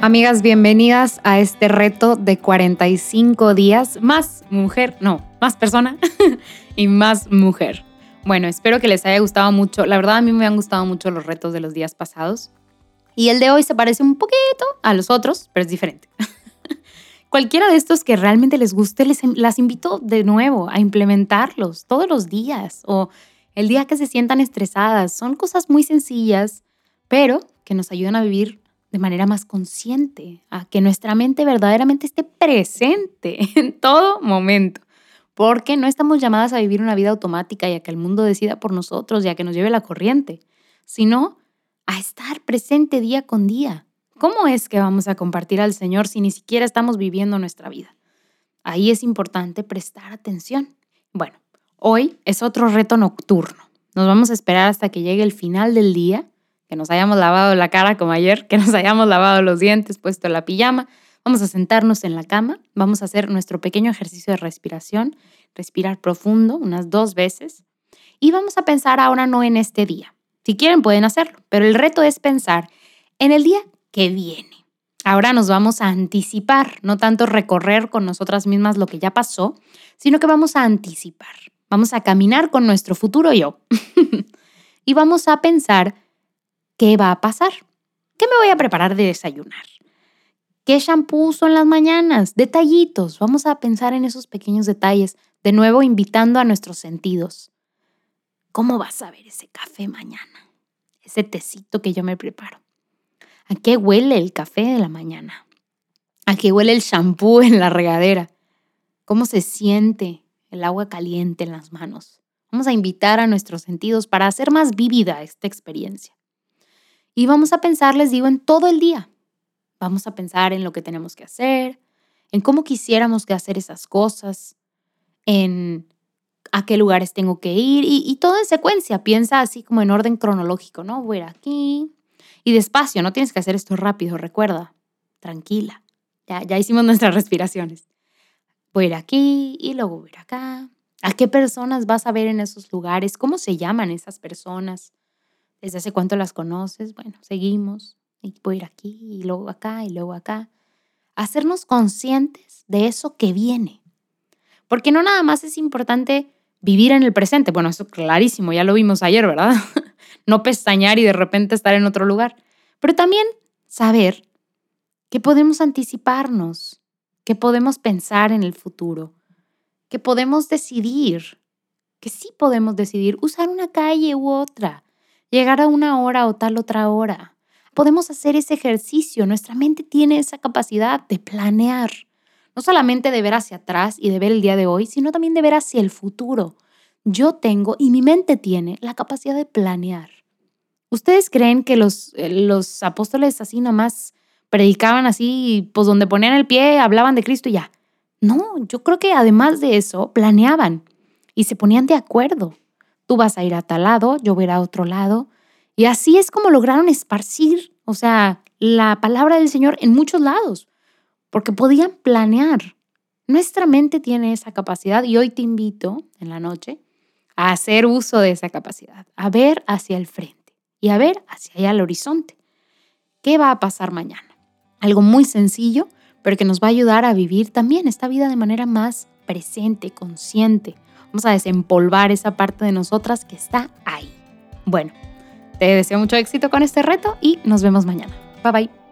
Amigas, bienvenidas a este reto de 45 días más mujer, no, más persona y más mujer. Bueno, espero que les haya gustado mucho. La verdad a mí me han gustado mucho los retos de los días pasados. Y el de hoy se parece un poquito a los otros, pero es diferente. Cualquiera de estos que realmente les guste, les, las invito de nuevo a implementarlos todos los días o el día que se sientan estresadas. Son cosas muy sencillas, pero que nos ayudan a vivir de manera más consciente, a que nuestra mente verdaderamente esté presente en todo momento. Porque no estamos llamadas a vivir una vida automática y a que el mundo decida por nosotros y a que nos lleve la corriente, sino a estar presente día con día. ¿Cómo es que vamos a compartir al Señor si ni siquiera estamos viviendo nuestra vida? Ahí es importante prestar atención. Bueno, hoy es otro reto nocturno. Nos vamos a esperar hasta que llegue el final del día que nos hayamos lavado la cara como ayer, que nos hayamos lavado los dientes, puesto la pijama. Vamos a sentarnos en la cama, vamos a hacer nuestro pequeño ejercicio de respiración, respirar profundo unas dos veces y vamos a pensar ahora no en este día. Si quieren pueden hacerlo, pero el reto es pensar en el día que viene. Ahora nos vamos a anticipar, no tanto recorrer con nosotras mismas lo que ya pasó, sino que vamos a anticipar. Vamos a caminar con nuestro futuro yo. y vamos a pensar ¿qué va a pasar? ¿Qué me voy a preparar de desayunar? ¿Qué shampoo uso en las mañanas? Detallitos. Vamos a pensar en esos pequeños detalles, de nuevo invitando a nuestros sentidos. ¿Cómo vas a ver ese café mañana? Ese tecito que yo me preparo. ¿A qué huele el café de la mañana? ¿A qué huele el shampoo en la regadera? ¿Cómo se siente el agua caliente en las manos? Vamos a invitar a nuestros sentidos para hacer más vívida esta experiencia. Y vamos a pensar, les digo, en todo el día. Vamos a pensar en lo que tenemos que hacer, en cómo quisiéramos hacer esas cosas, en a qué lugares tengo que ir y, todo en secuencia. Piensa así como en orden cronológico, ¿no? Voy a ir aquí y despacio, no tienes que hacer esto rápido, recuerda, tranquila. Ya, ya hicimos nuestras respiraciones. Voy a ir aquí y luego voy a ir acá. ¿A qué personas vas a ver en esos lugares? ¿Cómo se llaman esas personas? ¿Desde hace cuánto las conoces? Bueno, seguimos. Y puedo ir aquí y luego acá y luego acá. Hacernos conscientes de eso que viene. Porque no nada más es importante vivir en el presente. Bueno, eso clarísimo, ya lo vimos ayer, ¿verdad? no pestañear y de repente estar en otro lugar. Pero también saber que podemos anticiparnos, que podemos pensar en el futuro, que podemos decidir, que sí podemos decidir usar una calle u otra, llegar a una hora o tal otra hora. Podemos hacer ese ejercicio. Nuestra mente tiene esa capacidad de planear. No solamente de ver hacia atrás y de ver el día de hoy, sino también de ver hacia el futuro. Yo tengo y mi mente tiene la capacidad de planear. ¿Ustedes creen que los, eh, los apóstoles así nomás predicaban así, pues donde ponían el pie, hablaban de Cristo y ya? No, yo creo que además de eso, planeaban y se ponían de acuerdo. Tú vas a ir a tal lado, yo voy a ir a otro lado. Y así es como lograron esparcir, o sea, la palabra del Señor en muchos lados, porque podían planear. Nuestra mente tiene esa capacidad y hoy te invito en la noche a hacer uso de esa capacidad, a ver hacia el frente y a ver hacia allá al horizonte. ¿Qué va a pasar mañana? Algo muy sencillo, pero que nos va a ayudar a vivir también esta vida de manera más presente, consciente, Vamos a desempolvar esa parte de nosotras que está ahí. Bueno, te deseo mucho éxito con este reto y nos vemos mañana. Bye bye.